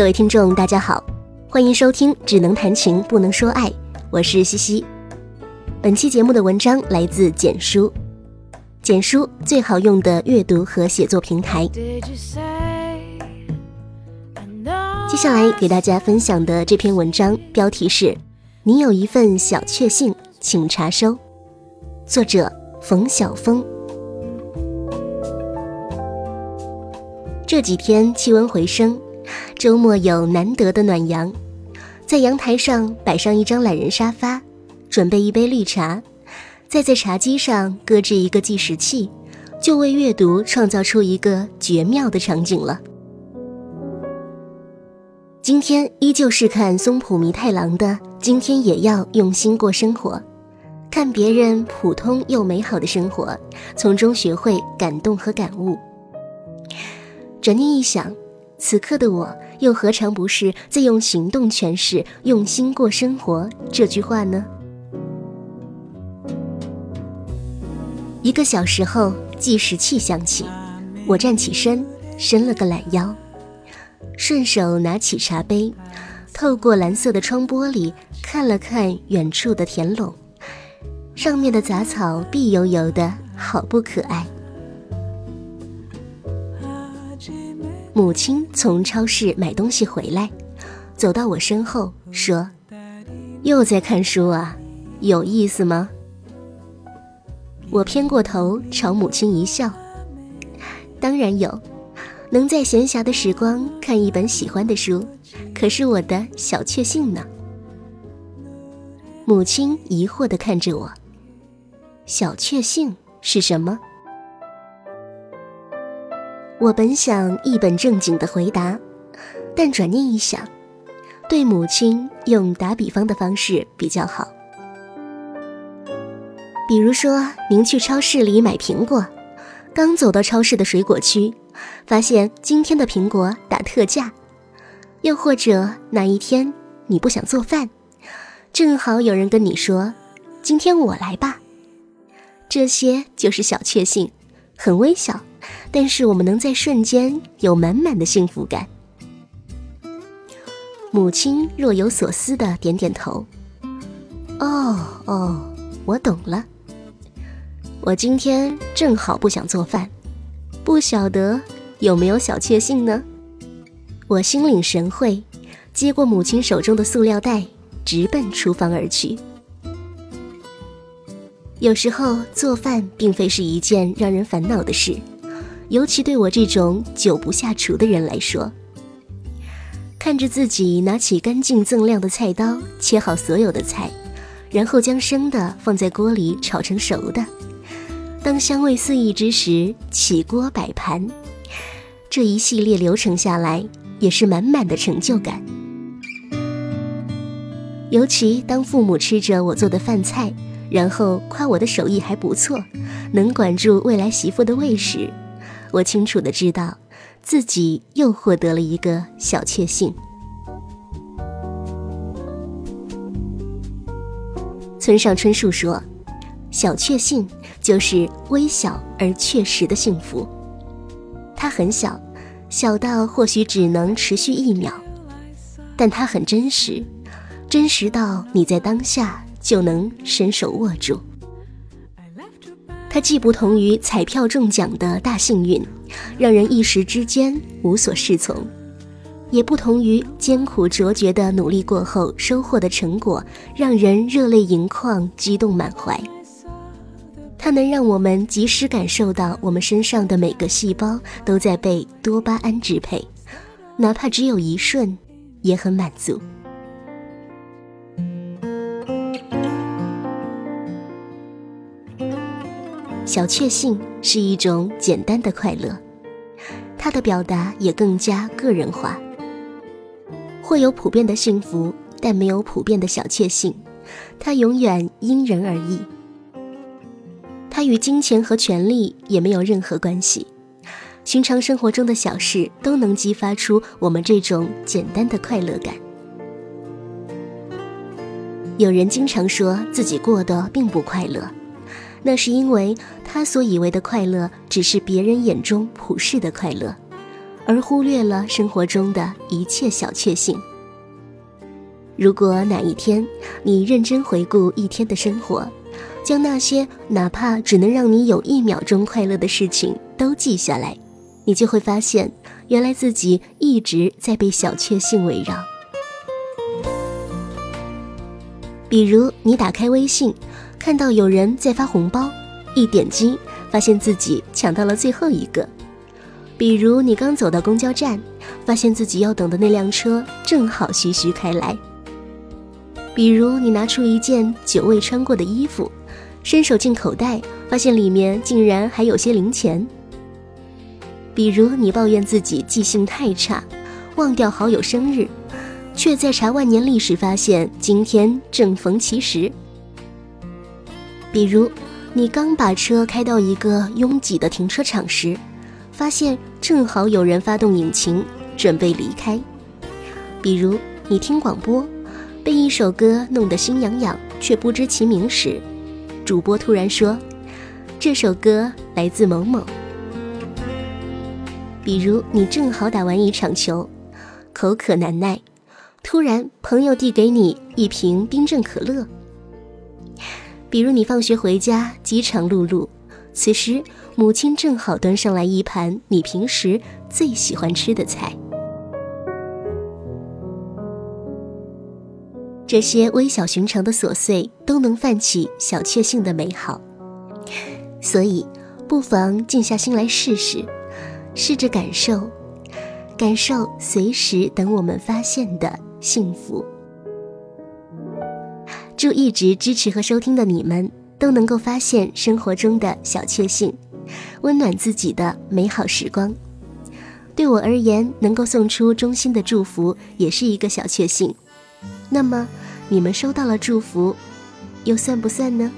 各位听众，大家好，欢迎收听《只能谈情不能说爱》，我是西西。本期节目的文章来自简书，简书最好用的阅读和写作平台。接下来给大家分享的这篇文章标题是“你有一份小确幸，请查收”，作者冯晓峰。这几天气温回升。周末有难得的暖阳，在阳台上摆上一张懒人沙发，准备一杯绿茶，再在茶几上搁置一个计时器，就为阅读创造出一个绝妙的场景了。今天依旧是看松浦弥太郎的《今天也要用心过生活》，看别人普通又美好的生活，从中学会感动和感悟。转念一想。此刻的我，又何尝不是在用行动诠释“用心过生活”这句话呢？一个小时后，计时器响起，我站起身，伸了个懒腰，顺手拿起茶杯，透过蓝色的窗玻璃看了看远处的田垄，上面的杂草碧油油的，好不可爱。母亲从超市买东西回来，走到我身后说：“又在看书啊，有意思吗？”我偏过头朝母亲一笑：“当然有，能在闲暇的时光看一本喜欢的书，可是我的小确幸呢。”母亲疑惑地看着我：“小确幸是什么？”我本想一本正经的回答，但转念一想，对母亲用打比方的方式比较好。比如说，您去超市里买苹果，刚走到超市的水果区，发现今天的苹果打特价；又或者哪一天你不想做饭，正好有人跟你说：“今天我来吧。”这些就是小确幸，很微小。但是我们能在瞬间有满满的幸福感。母亲若有所思的点点头。哦哦，我懂了。我今天正好不想做饭，不晓得有没有小确幸呢？我心领神会，接过母亲手中的塑料袋，直奔厨房而去。有时候做饭并非是一件让人烦恼的事。尤其对我这种久不下厨的人来说，看着自己拿起干净锃亮的菜刀，切好所有的菜，然后将生的放在锅里炒成熟的，当香味四溢之时，起锅摆盘，这一系列流程下来，也是满满的成就感。尤其当父母吃着我做的饭菜，然后夸我的手艺还不错，能管住未来媳妇的胃时，我清楚的知道，自己又获得了一个小确幸。村上春树说：“小确幸就是微小而确实的幸福。它很小，小到或许只能持续一秒，但它很真实，真实到你在当下就能伸手握住。”它既不同于彩票中奖的大幸运，让人一时之间无所适从；也不同于艰苦卓绝的努力过后收获的成果，让人热泪盈眶、激动满怀。它能让我们及时感受到我们身上的每个细胞都在被多巴胺支配，哪怕只有一瞬，也很满足。小确幸是一种简单的快乐，它的表达也更加个人化。会有普遍的幸福，但没有普遍的小确幸，它永远因人而异。它与金钱和权力也没有任何关系。寻常生活中的小事都能激发出我们这种简单的快乐感。有人经常说自己过得并不快乐。那是因为他所以为的快乐，只是别人眼中普世的快乐，而忽略了生活中的一切小确幸。如果哪一天你认真回顾一天的生活，将那些哪怕只能让你有一秒钟快乐的事情都记下来，你就会发现，原来自己一直在被小确幸围绕。比如，你打开微信，看到有人在发红包，一点击，发现自己抢到了最后一个；比如，你刚走到公交站，发现自己要等的那辆车正好徐徐开来。比如你拿出一件久未穿过的衣服，伸手进口袋，发现里面竟然还有些零钱。比如你抱怨自己记性太差，忘掉好友生日，却在查万年历时发现今天正逢其时。比如你刚把车开到一个拥挤的停车场时，发现正好有人发动引擎准备离开。比如你听广播。被一首歌弄得心痒痒，却不知其名时，主播突然说：“这首歌来自某某。”比如你正好打完一场球，口渴难耐，突然朋友递给你一瓶冰镇可乐。比如你放学回家饥肠辘辘，此时母亲正好端上来一盘你平时最喜欢吃的菜。这些微小寻常的琐碎都能泛起小确幸的美好，所以不妨静下心来试试，试着感受，感受随时等我们发现的幸福。祝一直支持和收听的你们都能够发现生活中的小确幸，温暖自己的美好时光。对我而言，能够送出衷心的祝福也是一个小确幸。那么，你们收到了祝福，又算不算呢？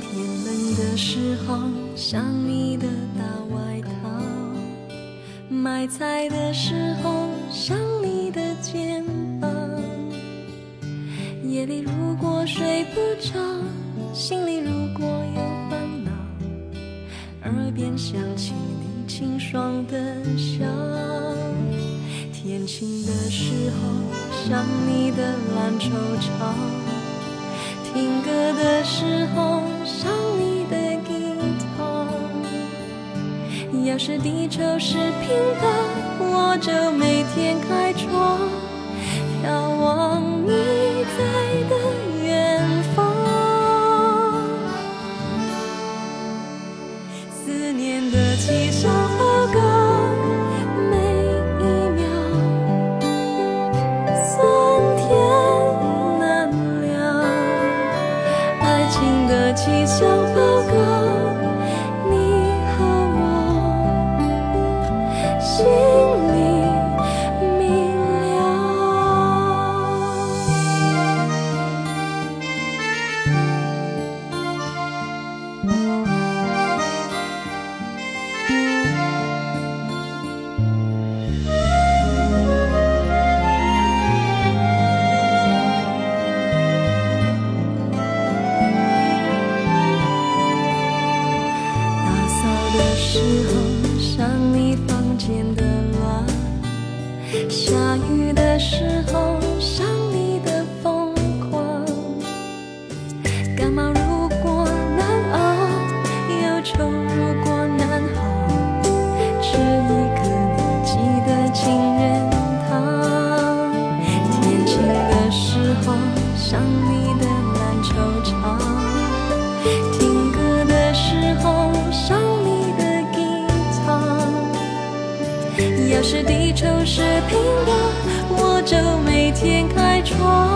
天冷的时候，想你的；买菜的时候，想你的肩膀。夜里如果睡不着，心里如果有烦恼，耳边响起你。清爽的笑，天晴的时候想你的蓝绸绸，听歌的时候是地球是平的，我就每天开窗，眺望你在的远方。思念的气象。时候像你房间的乱，下雨的时候像。点开窗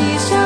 起想法。